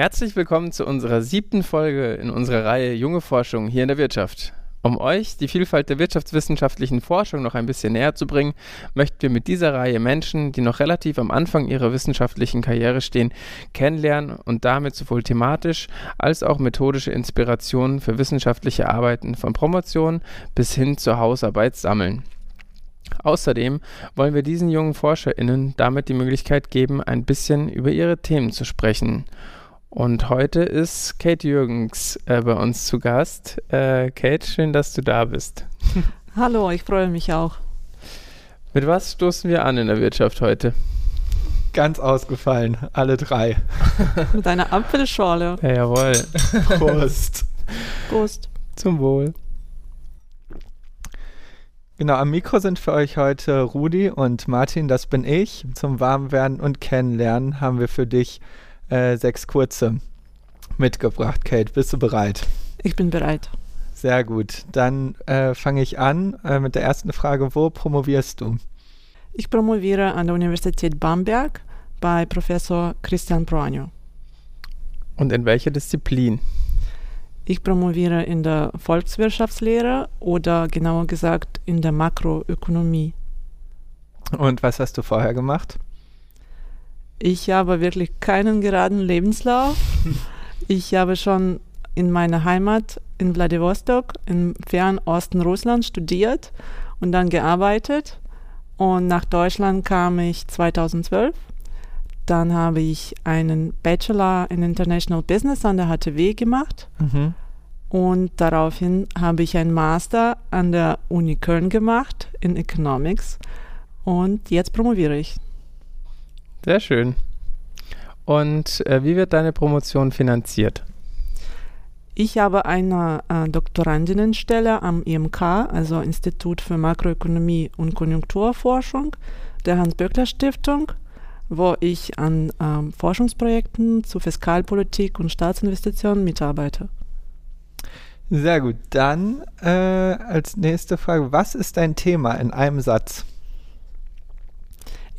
Herzlich willkommen zu unserer siebten Folge in unserer Reihe Junge Forschung hier in der Wirtschaft. Um euch die Vielfalt der wirtschaftswissenschaftlichen Forschung noch ein bisschen näher zu bringen, möchten wir mit dieser Reihe Menschen, die noch relativ am Anfang ihrer wissenschaftlichen Karriere stehen, kennenlernen und damit sowohl thematisch als auch methodische Inspirationen für wissenschaftliche Arbeiten von Promotion bis hin zur Hausarbeit sammeln. Außerdem wollen wir diesen jungen ForscherInnen damit die Möglichkeit geben, ein bisschen über ihre Themen zu sprechen. Und heute ist Kate Jürgens äh, bei uns zu Gast. Äh, Kate, schön, dass du da bist. Hallo, ich freue mich auch. Mit was stoßen wir an in der Wirtschaft heute? Ganz ausgefallen, alle drei. Mit einer Apfelschorle. Ja, jawohl. Prost. Prost. Zum Wohl. Genau, am Mikro sind für euch heute Rudi und Martin, das bin ich. Zum Warmwerden und Kennenlernen haben wir für dich äh, sechs kurze mitgebracht. Kate, bist du bereit? Ich bin bereit. Sehr gut. Dann äh, fange ich an äh, mit der ersten Frage. Wo promovierst du? Ich promoviere an der Universität Bamberg bei Professor Christian Proagno. Und in welcher Disziplin? Ich promoviere in der Volkswirtschaftslehre oder genauer gesagt in der Makroökonomie. Und was hast du vorher gemacht? Ich habe wirklich keinen geraden Lebenslauf. Ich habe schon in meiner Heimat in Vladivostok im Fernosten Russlands studiert und dann gearbeitet. Und nach Deutschland kam ich 2012. Dann habe ich einen Bachelor in International Business an der HTW gemacht. Mhm. Und daraufhin habe ich einen Master an der Uni Köln gemacht in Economics. Und jetzt promoviere ich. Sehr schön. Und äh, wie wird deine Promotion finanziert? Ich habe eine äh, Doktorandinnenstelle am IMK, also Institut für Makroökonomie und Konjunkturforschung der Hans-Böckler-Stiftung, wo ich an ähm, Forschungsprojekten zu Fiskalpolitik und Staatsinvestitionen mitarbeite. Sehr gut. Dann äh, als nächste Frage, was ist dein Thema in einem Satz?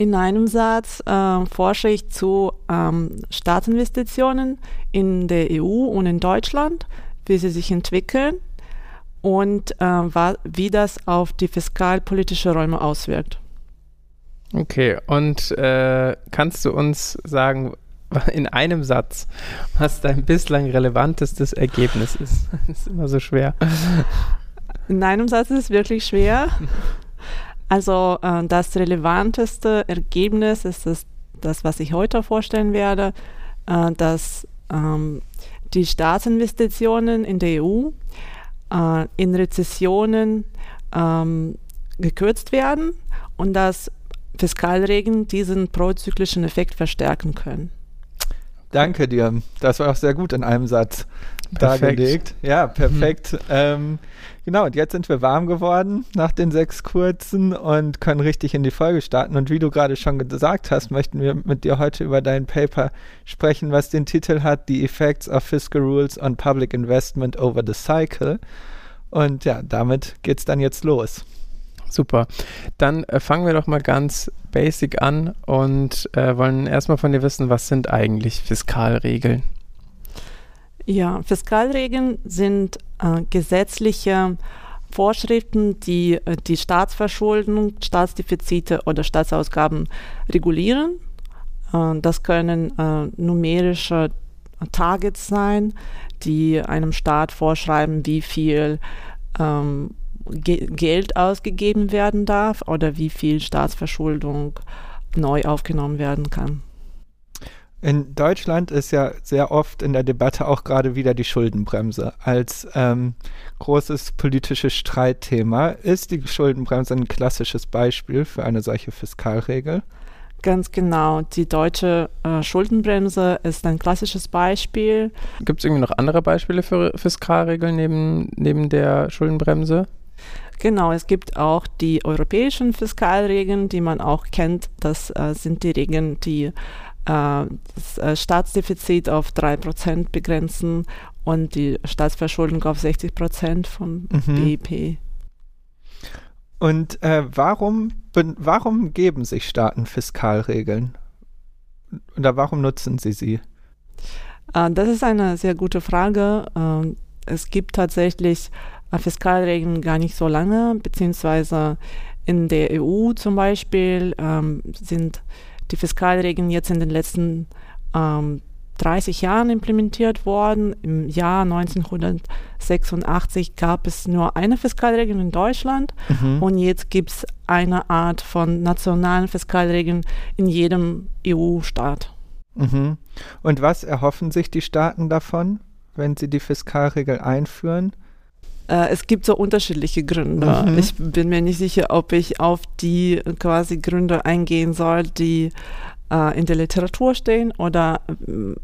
In einem Satz äh, forsche ich zu ähm, Staatsinvestitionen in der EU und in Deutschland, wie sie sich entwickeln und äh, wie das auf die fiskalpolitische Räume auswirkt. Okay, und äh, kannst du uns sagen, in einem Satz, was dein bislang relevantestes Ergebnis ist? Das ist immer so schwer. In einem Satz ist es wirklich schwer. Also äh, das relevanteste Ergebnis ist das, das, was ich heute vorstellen werde, äh, dass ähm, die Staatsinvestitionen in der EU äh, in Rezessionen ähm, gekürzt werden und dass Fiskalregeln diesen prozyklischen Effekt verstärken können. Danke dir. Das war auch sehr gut in einem Satz perfekt. dargelegt. Ja, perfekt. Mhm. Ähm, genau, und jetzt sind wir warm geworden nach den sechs kurzen und können richtig in die Folge starten. Und wie du gerade schon gesagt hast, möchten wir mit dir heute über dein Paper sprechen, was den Titel hat The Effects of Fiscal Rules on Public Investment over the Cycle. Und ja, damit geht's dann jetzt los. Super. Dann äh, fangen wir doch mal ganz basic an und äh, wollen erstmal von dir wissen, was sind eigentlich Fiskalregeln? Ja, Fiskalregeln sind äh, gesetzliche Vorschriften, die äh, die Staatsverschuldung, Staatsdefizite oder Staatsausgaben regulieren. Äh, das können äh, numerische Targets sein, die einem Staat vorschreiben, wie viel ähm, Ge Geld ausgegeben werden darf oder wie viel Staatsverschuldung neu aufgenommen werden kann. In Deutschland ist ja sehr oft in der Debatte auch gerade wieder die Schuldenbremse als ähm, großes politisches Streitthema. Ist die Schuldenbremse ein klassisches Beispiel für eine solche Fiskalregel? Ganz genau. Die deutsche äh, Schuldenbremse ist ein klassisches Beispiel. Gibt es irgendwie noch andere Beispiele für Fiskalregeln neben, neben der Schuldenbremse? Genau, es gibt auch die europäischen Fiskalregeln, die man auch kennt. Das äh, sind die Regeln, die das äh, Staatsdefizit auf 3% begrenzen und die Staatsverschuldung auf 60% vom mhm. BIP. Und äh, warum, warum geben sich Staaten Fiskalregeln? Oder warum nutzen sie sie? Äh, das ist eine sehr gute Frage. Äh, es gibt tatsächlich äh, Fiskalregeln gar nicht so lange, beziehungsweise in der EU zum Beispiel ähm, sind die Fiskalregeln jetzt in den letzten ähm, 30 Jahren implementiert worden. Im Jahr 1986 gab es nur eine Fiskalregel in Deutschland mhm. und jetzt gibt es eine Art von nationalen Fiskalregeln in jedem EU-Staat. Mhm. Und was erhoffen sich die Staaten davon, wenn sie die Fiskalregel einführen? Äh, es gibt so unterschiedliche Gründe. Mhm. Ich bin mir nicht sicher, ob ich auf die quasi Gründe eingehen soll, die äh, in der Literatur stehen oder äh,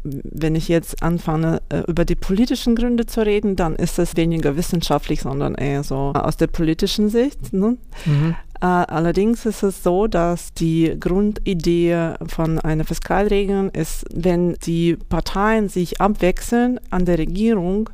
wenn ich jetzt anfange, äh, über die politischen Gründe zu reden, dann ist es weniger wissenschaftlich, sondern eher so aus der politischen Sicht. Ne? Mhm. Äh, allerdings ist es so, dass die Grundidee von einer Fiskalregel ist, wenn die Parteien sich abwechseln an der Regierung,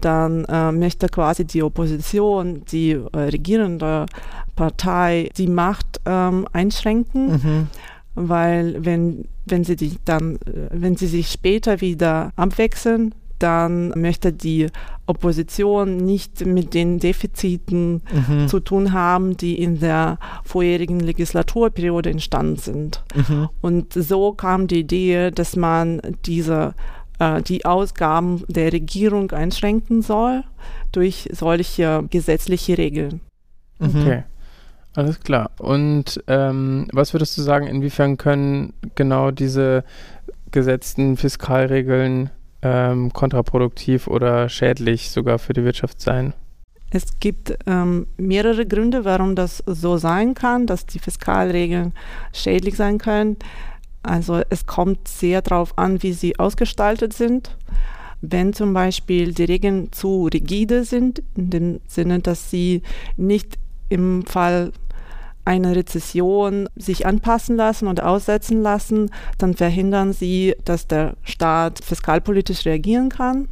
dann äh, möchte quasi die Opposition, die äh, regierende Partei, die Macht ähm, einschränken. Mhm weil wenn, wenn sie die dann, äh, wenn sie sich später wieder abwechseln, dann möchte die Opposition nicht mit den Defiziten mhm. zu tun haben, die in der vorherigen Legislaturperiode entstanden sind. Mhm. Und so kam die Idee, dass man diese äh, die Ausgaben der Regierung einschränken soll durch solche gesetzliche Regeln. Mhm. Okay. Alles klar. Und ähm, was würdest du sagen, inwiefern können genau diese gesetzten Fiskalregeln ähm, kontraproduktiv oder schädlich sogar für die Wirtschaft sein? Es gibt ähm, mehrere Gründe, warum das so sein kann, dass die Fiskalregeln schädlich sein können. Also es kommt sehr darauf an, wie sie ausgestaltet sind. Wenn zum Beispiel die Regeln zu rigide sind, in dem Sinne, dass sie nicht im Fall eine Rezession sich anpassen lassen und aussetzen lassen, dann verhindern sie, dass der Staat fiskalpolitisch reagieren kann.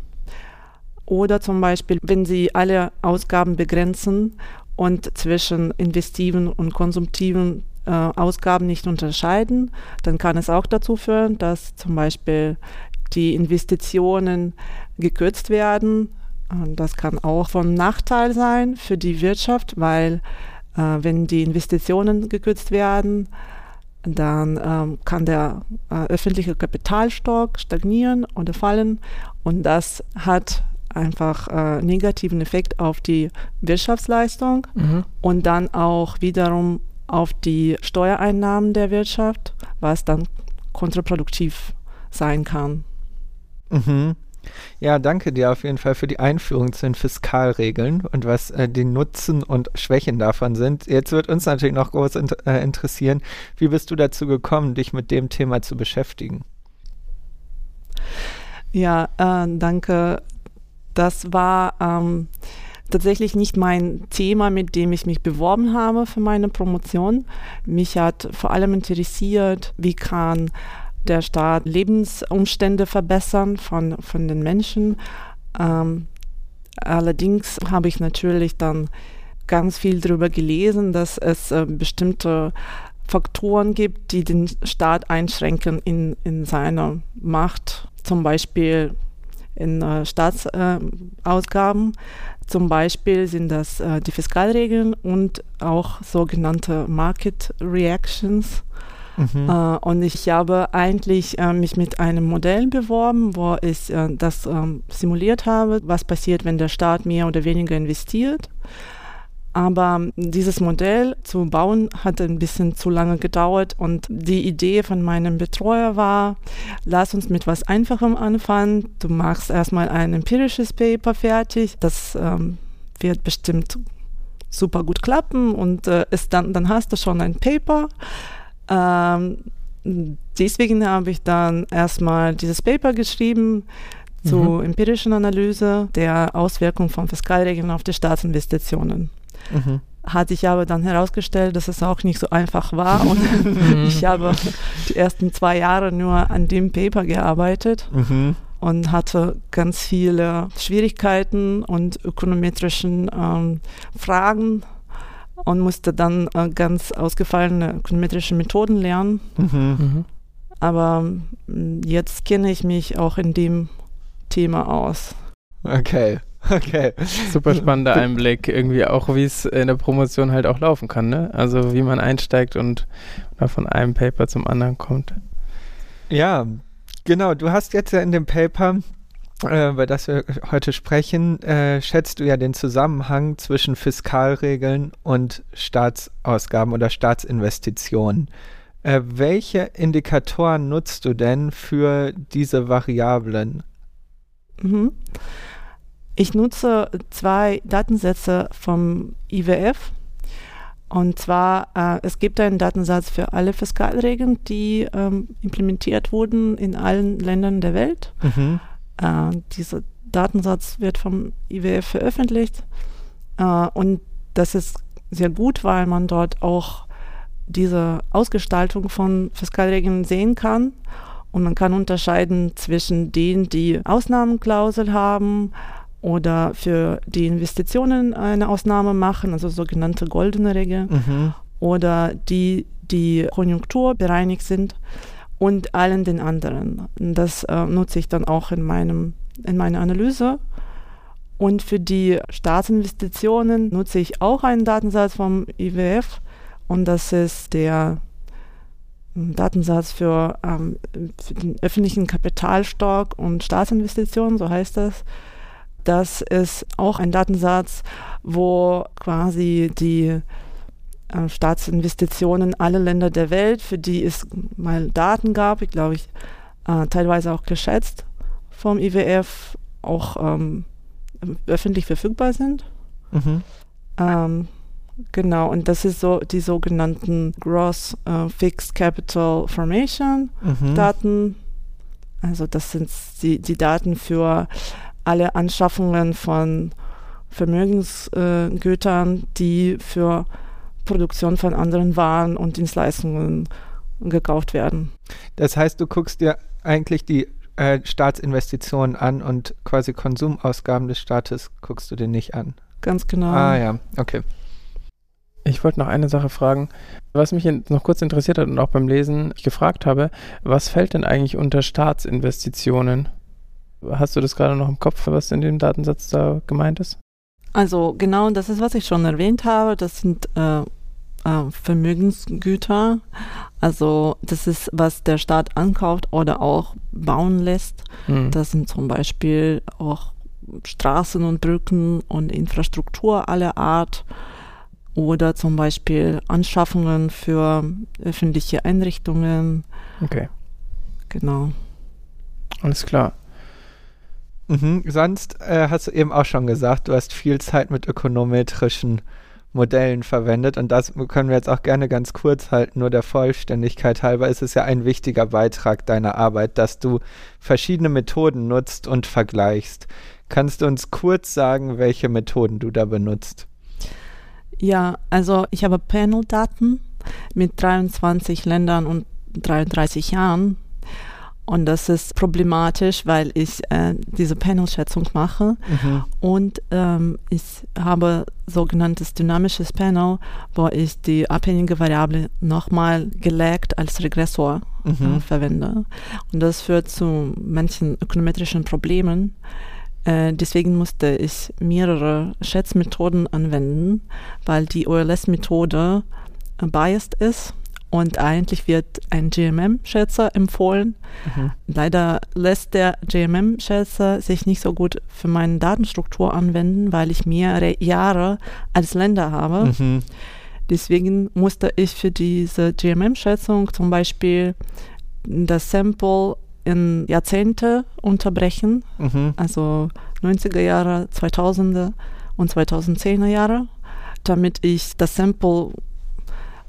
Oder zum Beispiel, wenn sie alle Ausgaben begrenzen und zwischen investiven und konsumtiven äh, Ausgaben nicht unterscheiden, dann kann es auch dazu führen, dass zum Beispiel die Investitionen gekürzt werden. Und das kann auch von Nachteil sein für die Wirtschaft, weil wenn die Investitionen gekürzt werden, dann ähm, kann der äh, öffentliche Kapitalstock stagnieren oder fallen und das hat einfach äh, negativen Effekt auf die Wirtschaftsleistung mhm. und dann auch wiederum auf die Steuereinnahmen der Wirtschaft, was dann kontraproduktiv sein kann. Mhm. Ja, danke dir auf jeden Fall für die Einführung zu den Fiskalregeln und was äh, die Nutzen und Schwächen davon sind. Jetzt wird uns natürlich noch groß in, äh, interessieren, wie bist du dazu gekommen, dich mit dem Thema zu beschäftigen? Ja, äh, danke. Das war ähm, tatsächlich nicht mein Thema, mit dem ich mich beworben habe für meine Promotion. Mich hat vor allem interessiert, wie kann der Staat Lebensumstände verbessern von, von den Menschen. Ähm, allerdings habe ich natürlich dann ganz viel darüber gelesen, dass es äh, bestimmte Faktoren gibt, die den Staat einschränken in, in seiner Macht, zum Beispiel in äh, Staatsausgaben. Äh, zum Beispiel sind das äh, die Fiskalregeln und auch sogenannte Market Reactions. Mhm. Äh, und ich habe eigentlich äh, mich mit einem Modell beworben, wo ich äh, das ähm, simuliert habe, was passiert, wenn der Staat mehr oder weniger investiert. Aber dieses Modell zu bauen hat ein bisschen zu lange gedauert und die Idee von meinem Betreuer war, lass uns mit was Einfachem anfangen. Du machst erstmal ein empirisches Paper fertig. Das ähm, wird bestimmt super gut klappen und äh, ist dann, dann hast du schon ein Paper. Ähm, deswegen habe ich dann erstmal dieses Paper geschrieben zur mhm. empirischen Analyse der Auswirkungen von Fiskalregeln auf die Staatsinvestitionen. Mhm. Hat sich aber dann herausgestellt, dass es auch nicht so einfach war und mhm. ich habe die ersten zwei Jahre nur an dem Paper gearbeitet. Mhm und hatte ganz viele Schwierigkeiten und ökonometrischen ähm, Fragen und musste dann äh, ganz ausgefallene ökonometrische Methoden lernen. Mhm. Mhm. Aber mm, jetzt kenne ich mich auch in dem Thema aus. Okay. Okay. Super spannender Einblick, irgendwie auch, wie es in der Promotion halt auch laufen kann, ne? Also wie man einsteigt und von einem Paper zum anderen kommt. Ja, genau. Du hast jetzt ja in dem Paper, über das wir heute sprechen, äh, schätzt du ja den Zusammenhang zwischen Fiskalregeln und Staatsausgaben oder Staatsinvestitionen. Äh, welche Indikatoren nutzt du denn für diese Variablen? Mhm. Ich nutze zwei Datensätze vom IWF. Und zwar, äh, es gibt einen Datensatz für alle Fiskalregeln, die ähm, implementiert wurden in allen Ländern der Welt. Mhm. Äh, dieser Datensatz wird vom IWF veröffentlicht. Äh, und das ist sehr gut, weil man dort auch diese Ausgestaltung von Fiskalregeln sehen kann. Und man kann unterscheiden zwischen denen, die Ausnahmenklausel haben, oder für die Investitionen eine Ausnahme machen, also sogenannte goldene Regel, mhm. oder die, die konjunkturbereinigt sind und allen den anderen. Das äh, nutze ich dann auch in, meinem, in meiner Analyse. Und für die Staatsinvestitionen nutze ich auch einen Datensatz vom IWF und das ist der hm, Datensatz für, ähm, für den öffentlichen Kapitalstock und Staatsinvestitionen, so heißt das. Das ist auch ein Datensatz, wo quasi die äh, Staatsinvestitionen alle Länder der Welt, für die es mal Daten gab, ich glaube ich, äh, teilweise auch geschätzt vom IWF, auch ähm, öffentlich verfügbar sind. Mhm. Ähm, genau, und das ist so die sogenannten Gross äh, Fixed Capital Formation mhm. Daten. Also das sind die, die Daten für alle Anschaffungen von Vermögensgütern, die für Produktion von anderen Waren und Dienstleistungen gekauft werden. Das heißt, du guckst dir eigentlich die äh, Staatsinvestitionen an und quasi Konsumausgaben des Staates guckst du dir nicht an. Ganz genau. Ah ja, okay. Ich wollte noch eine Sache fragen, was mich noch kurz interessiert hat und auch beim Lesen gefragt habe, was fällt denn eigentlich unter Staatsinvestitionen? Hast du das gerade noch im Kopf, was in dem Datensatz da gemeint ist? Also genau, das ist, was ich schon erwähnt habe. Das sind äh, äh, Vermögensgüter. Also das ist, was der Staat ankauft oder auch bauen lässt. Mhm. Das sind zum Beispiel auch Straßen und Brücken und Infrastruktur aller Art oder zum Beispiel Anschaffungen für öffentliche Einrichtungen. Okay. Genau. Alles klar. Mhm. Sonst äh, hast du eben auch schon gesagt, du hast viel Zeit mit ökonometrischen Modellen verwendet und das können wir jetzt auch gerne ganz kurz halten, nur der Vollständigkeit halber ist es ja ein wichtiger Beitrag deiner Arbeit, dass du verschiedene Methoden nutzt und vergleichst. Kannst du uns kurz sagen, welche Methoden du da benutzt? Ja, also ich habe Panel-Daten mit 23 Ländern und 33 Jahren und das ist problematisch, weil ich äh, diese Panel-Schätzung mache. Mhm. Und ähm, ich habe sogenanntes dynamisches Panel, wo ich die abhängige Variable nochmal gelegt als Regressor mhm. äh, verwende. Und das führt zu manchen ökonometrischen Problemen. Äh, deswegen musste ich mehrere Schätzmethoden anwenden, weil die OLS-Methode äh, biased ist und eigentlich wird ein GMM-Schätzer empfohlen. Mhm. Leider lässt der GMM-Schätzer sich nicht so gut für meine Datenstruktur anwenden, weil ich mehrere Jahre als Länder habe. Mhm. Deswegen musste ich für diese GMM-Schätzung zum Beispiel das Sample in Jahrzehnte unterbrechen, mhm. also 90er Jahre, 2000er und 2010er Jahre, damit ich das Sample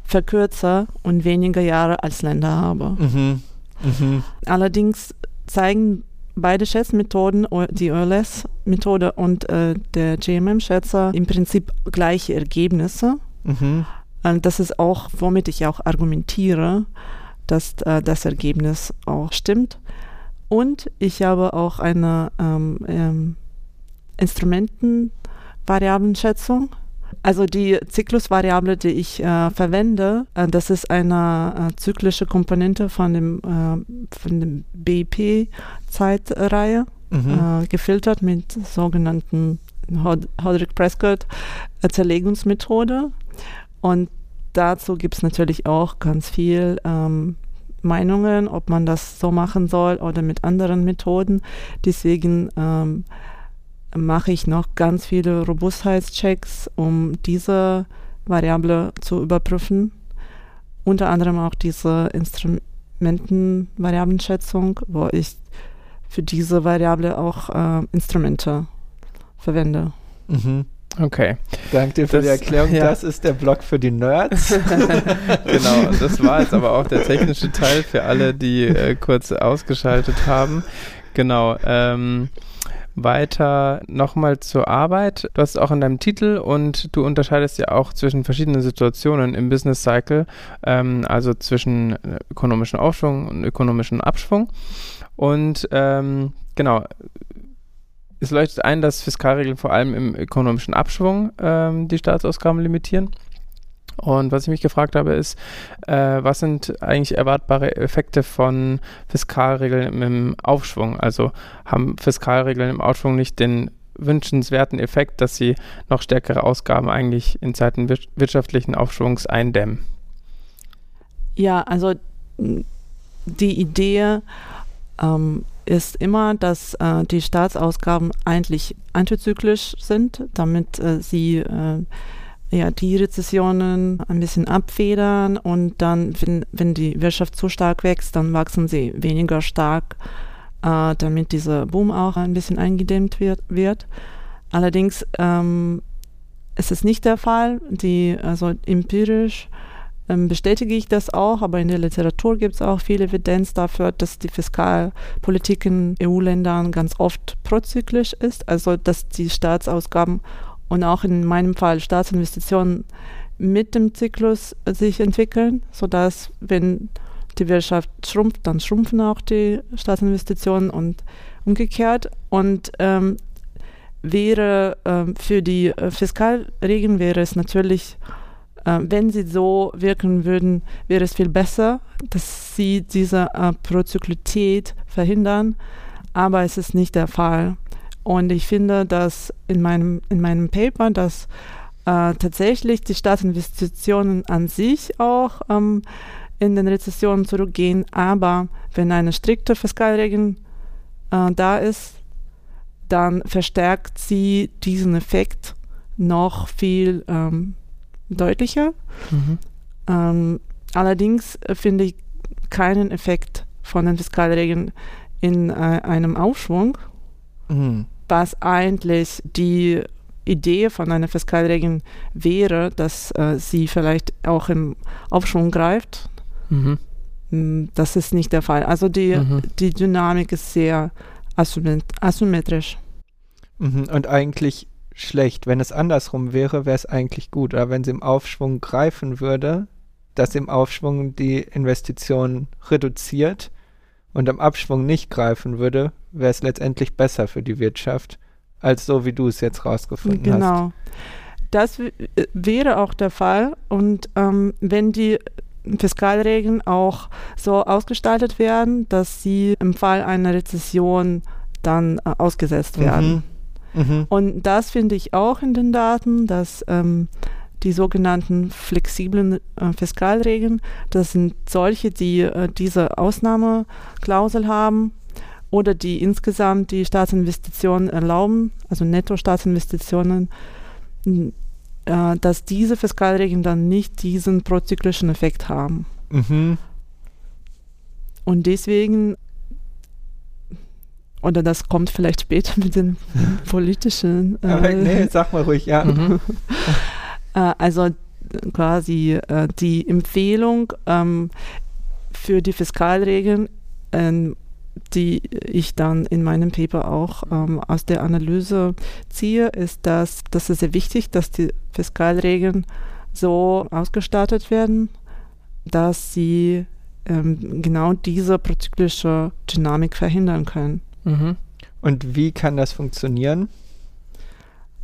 verkürze und weniger Jahre als Länder habe. Mhm. Mhm. Allerdings zeigen beide Schätzmethoden, die OLS-Methode und äh, der GMM-Schätzer, im Prinzip gleiche Ergebnisse. Mhm. Und das ist auch, womit ich auch argumentiere, dass äh, das Ergebnis auch stimmt. Und ich habe auch eine ähm, ähm, Instrumentenvariablenschätzung also die Zyklusvariable, die ich äh, verwende, äh, das ist eine äh, zyklische Komponente von dem, äh, von dem BIP-Zeitreihe. mhm. äh, gefiltert mit sogenannten Hodrick Prescott Zerlegungsmethode. Und dazu gibt es natürlich auch ganz viel ähm, Meinungen, ob man das so machen soll oder mit anderen Methoden. Deswegen ähm, mache ich noch ganz viele Robustheitschecks, um diese Variable zu überprüfen. Unter anderem auch diese Instrumentenvariablenschätzung, wo ich für diese Variable auch äh, Instrumente verwende. Mhm. Okay. Danke dir für das, die Erklärung. Ja. Das ist der Blog für die Nerds. genau, das war jetzt aber auch der technische Teil für alle, die äh, kurz ausgeschaltet haben. Genau. Ähm, weiter nochmal zur Arbeit. Du hast auch in deinem Titel und du unterscheidest ja auch zwischen verschiedenen Situationen im Business Cycle, ähm, also zwischen äh, ökonomischen Aufschwung und ökonomischen Abschwung. Und ähm, genau, es leuchtet ein, dass Fiskalregeln vor allem im ökonomischen Abschwung ähm, die Staatsausgaben limitieren. Und was ich mich gefragt habe, ist, äh, was sind eigentlich erwartbare Effekte von Fiskalregeln im Aufschwung? Also haben Fiskalregeln im Aufschwung nicht den wünschenswerten Effekt, dass sie noch stärkere Ausgaben eigentlich in Zeiten wirtschaftlichen Aufschwungs eindämmen? Ja, also die Idee ähm, ist immer, dass äh, die Staatsausgaben eigentlich antizyklisch sind, damit äh, sie äh, ja, die Rezessionen ein bisschen abfedern und dann, wenn, wenn die Wirtschaft zu stark wächst, dann wachsen sie weniger stark, äh, damit dieser Boom auch ein bisschen eingedämmt wird. wird. Allerdings ähm, ist es nicht der Fall. Die, also empirisch ähm, bestätige ich das auch, aber in der Literatur gibt es auch viel Evidenz dafür, dass die Fiskalpolitik in EU-Ländern ganz oft prozyklisch ist, also dass die Staatsausgaben und auch in meinem Fall Staatsinvestitionen mit dem Zyklus sich entwickeln, sodass wenn die Wirtschaft schrumpft, dann schrumpfen auch die Staatsinvestitionen und umgekehrt. Und ähm, wäre ähm, für die äh, Fiskalregeln wäre es natürlich äh, wenn sie so wirken würden, wäre es viel besser, dass sie diese äh, Prozyklität verhindern, aber es ist nicht der Fall. Und ich finde, dass in meinem, in meinem Paper, dass äh, tatsächlich die Staatsinvestitionen an sich auch ähm, in den Rezessionen zurückgehen, aber wenn eine strikte Fiskalregel äh, da ist, dann verstärkt sie diesen Effekt noch viel ähm, deutlicher. Mhm. Ähm, allerdings finde ich keinen Effekt von den Fiskalregeln in äh, einem Aufschwung, mhm. Was eigentlich die Idee von einer Fiskalregel wäre, dass äh, sie vielleicht auch im Aufschwung greift. Mhm. Mm, das ist nicht der Fall. Also die, mhm. die Dynamik ist sehr asymmetrisch. Mhm. Und eigentlich schlecht. Wenn es andersrum wäre, wäre es eigentlich gut. Aber wenn sie im Aufschwung greifen würde, dass im Aufschwung die Investition reduziert und am Abschwung nicht greifen würde, wäre es letztendlich besser für die Wirtschaft, als so wie du es jetzt rausgefunden genau. hast. Genau. Das wäre auch der Fall. Und ähm, wenn die Fiskalregeln auch so ausgestaltet werden, dass sie im Fall einer Rezession dann äh, ausgesetzt werden. Mhm. Mhm. Und das finde ich auch in den Daten, dass ähm, die sogenannten flexiblen äh, Fiskalregeln, das sind solche, die äh, diese Ausnahmeklausel haben oder die insgesamt die Staatsinvestitionen erlauben, also Netto-Staatsinvestitionen, äh, dass diese Fiskalregeln dann nicht diesen prozyklischen Effekt haben. Mhm. Und deswegen oder das kommt vielleicht später mit den politischen. Äh, Aber nee, sag mal ruhig, ja. Äh, also quasi äh, die Empfehlung ähm, für die Fiskalregeln, ähm, die ich dann in meinem Paper auch ähm, aus der Analyse ziehe, ist, dass das ist sehr wichtig, dass die Fiskalregeln so ausgestattet werden, dass sie ähm, genau diese prozyklische Dynamik verhindern können. Mhm. Und wie kann das funktionieren?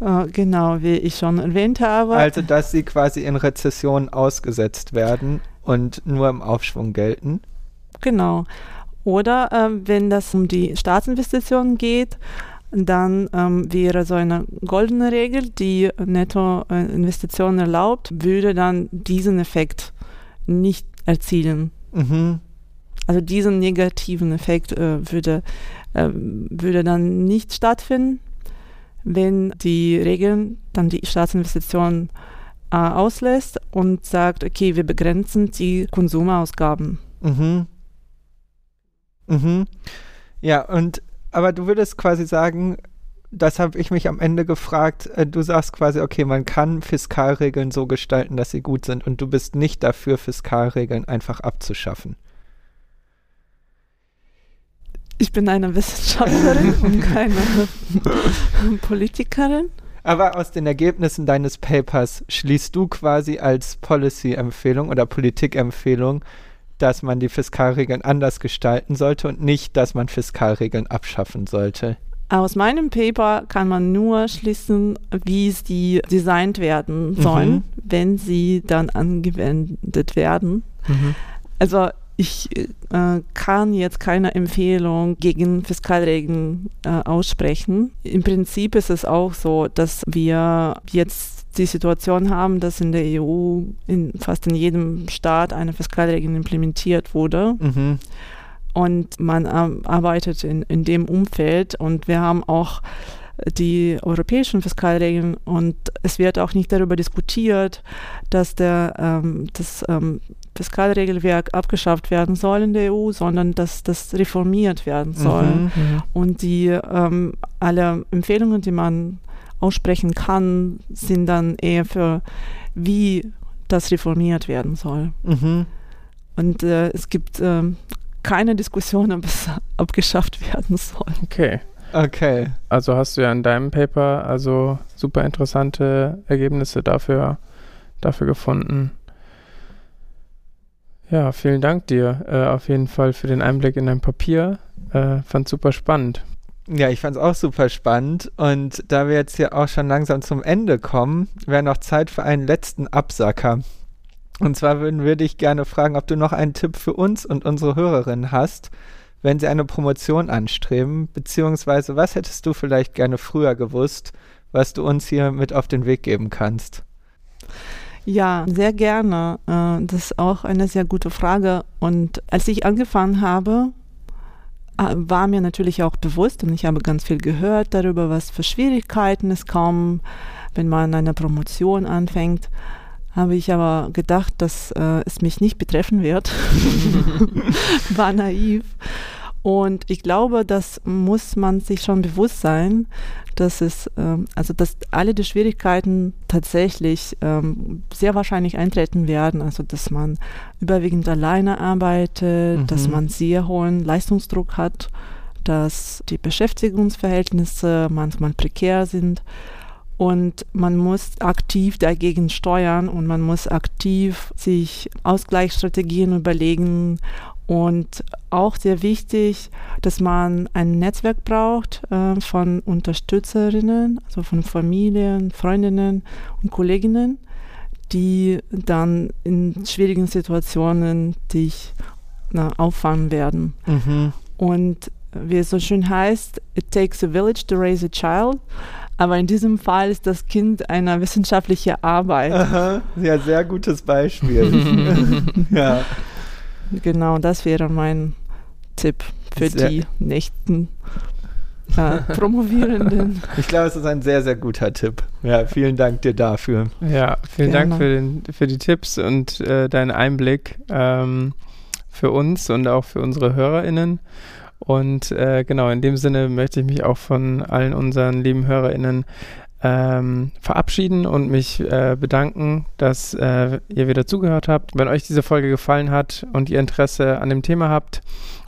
Uh, genau, wie ich schon erwähnt habe. Also, dass sie quasi in Rezession ausgesetzt werden und nur im Aufschwung gelten. Genau. Oder äh, wenn das um die Staatsinvestitionen geht, dann ähm, wäre so eine goldene Regel, die Nettoinvestitionen erlaubt, würde dann diesen Effekt nicht erzielen. Mhm. Also diesen negativen Effekt äh, würde, äh, würde dann nicht stattfinden, wenn die Regeln dann die Staatsinvestitionen äh, auslässt und sagt, okay, wir begrenzen die Konsumausgaben. Mhm. Mhm. Ja, und aber du würdest quasi sagen, das habe ich mich am Ende gefragt, äh, du sagst quasi, okay, man kann Fiskalregeln so gestalten, dass sie gut sind und du bist nicht dafür, Fiskalregeln einfach abzuschaffen. Ich bin eine Wissenschaftlerin und keine Politikerin. Aber aus den Ergebnissen deines Papers schließt du quasi als Policy-Empfehlung oder Politikempfehlung, dass man die Fiskalregeln anders gestalten sollte und nicht, dass man Fiskalregeln abschaffen sollte. Aus meinem Paper kann man nur schließen, wie sie designt werden sollen, mhm. wenn sie dann angewendet werden. Mhm. Also ich äh, kann jetzt keine Empfehlung gegen Fiskalregeln äh, aussprechen. Im Prinzip ist es auch so, dass wir jetzt die Situation haben, dass in der EU in fast in jedem Staat eine Fiskalregel implementiert wurde. Mhm. Und man äh, arbeitet in, in dem Umfeld und wir haben auch die europäischen Fiskalregeln und es wird auch nicht darüber diskutiert, dass der, ähm, das ähm, Fiskalregelwerk abgeschafft werden soll in der EU, sondern dass das reformiert werden soll. Mhm, mhm, und die ähm, alle Empfehlungen, die man aussprechen kann, sind dann eher für, wie das reformiert werden soll. Mhm. Und äh, es gibt äh, keine Diskussion, ob es abgeschafft werden soll. Okay. Okay. Also hast du ja in deinem Paper also super interessante Ergebnisse dafür, dafür gefunden. Ja, vielen Dank dir äh, auf jeden Fall für den Einblick in dein Papier. Äh, fand super spannend. Ja, ich fand es auch super spannend. Und da wir jetzt hier auch schon langsam zum Ende kommen, wäre noch Zeit für einen letzten Absacker. Und zwar würden wir dich gerne fragen, ob du noch einen Tipp für uns und unsere Hörerinnen hast, wenn sie eine Promotion anstreben, beziehungsweise was hättest du vielleicht gerne früher gewusst, was du uns hier mit auf den Weg geben kannst? Ja, sehr gerne. Äh, das ist auch eine sehr gute Frage. Und als ich angefangen habe, äh, war mir natürlich auch bewusst und ich habe ganz viel gehört darüber, was für Schwierigkeiten es kommen, wenn man eine Promotion anfängt. Habe ich aber gedacht, dass äh, es mich nicht betreffen wird. war naiv. Und ich glaube, das muss man sich schon bewusst sein, dass es, ähm, also dass alle die Schwierigkeiten tatsächlich ähm, sehr wahrscheinlich eintreten werden. Also dass man überwiegend alleine arbeitet, mhm. dass man sehr hohen Leistungsdruck hat, dass die Beschäftigungsverhältnisse manchmal prekär sind. Und man muss aktiv dagegen steuern und man muss aktiv sich Ausgleichsstrategien überlegen und auch sehr wichtig, dass man ein Netzwerk braucht äh, von Unterstützerinnen, also von Familien, Freundinnen und Kolleginnen, die dann in schwierigen Situationen dich na, auffangen werden. Mhm. Und wie es so schön heißt, it takes a village to raise a child. Aber in diesem Fall ist das Kind eine wissenschaftliche Arbeit. Aha, ja, sehr gutes Beispiel. ja. Genau, das wäre mein Tipp für sehr die nächsten äh, Promovierenden. Ich glaube, es ist ein sehr, sehr guter Tipp. Ja, vielen Dank dir dafür. Ja, vielen Gerne. Dank für, den, für die Tipps und äh, deinen Einblick ähm, für uns und auch für unsere HörerInnen. Und äh, genau, in dem Sinne möchte ich mich auch von allen unseren lieben HörerInnen ähm, verabschieden und mich äh, bedanken, dass äh, ihr wieder zugehört habt. Wenn euch diese Folge gefallen hat und ihr Interesse an dem Thema habt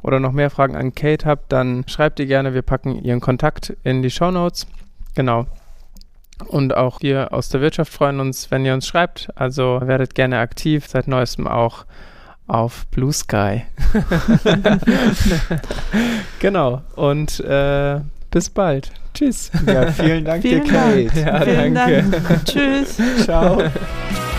oder noch mehr Fragen an Kate habt, dann schreibt ihr gerne. Wir packen ihren Kontakt in die Show Notes. Genau. Und auch wir aus der Wirtschaft freuen uns, wenn ihr uns schreibt. Also werdet gerne aktiv. Seit neuestem auch auf Blue Sky. genau. Und äh, bis bald. Tschüss. Ja, vielen Dank vielen dir, Kate. Dank. Ja, vielen danke. Dank. Tschüss. Ciao.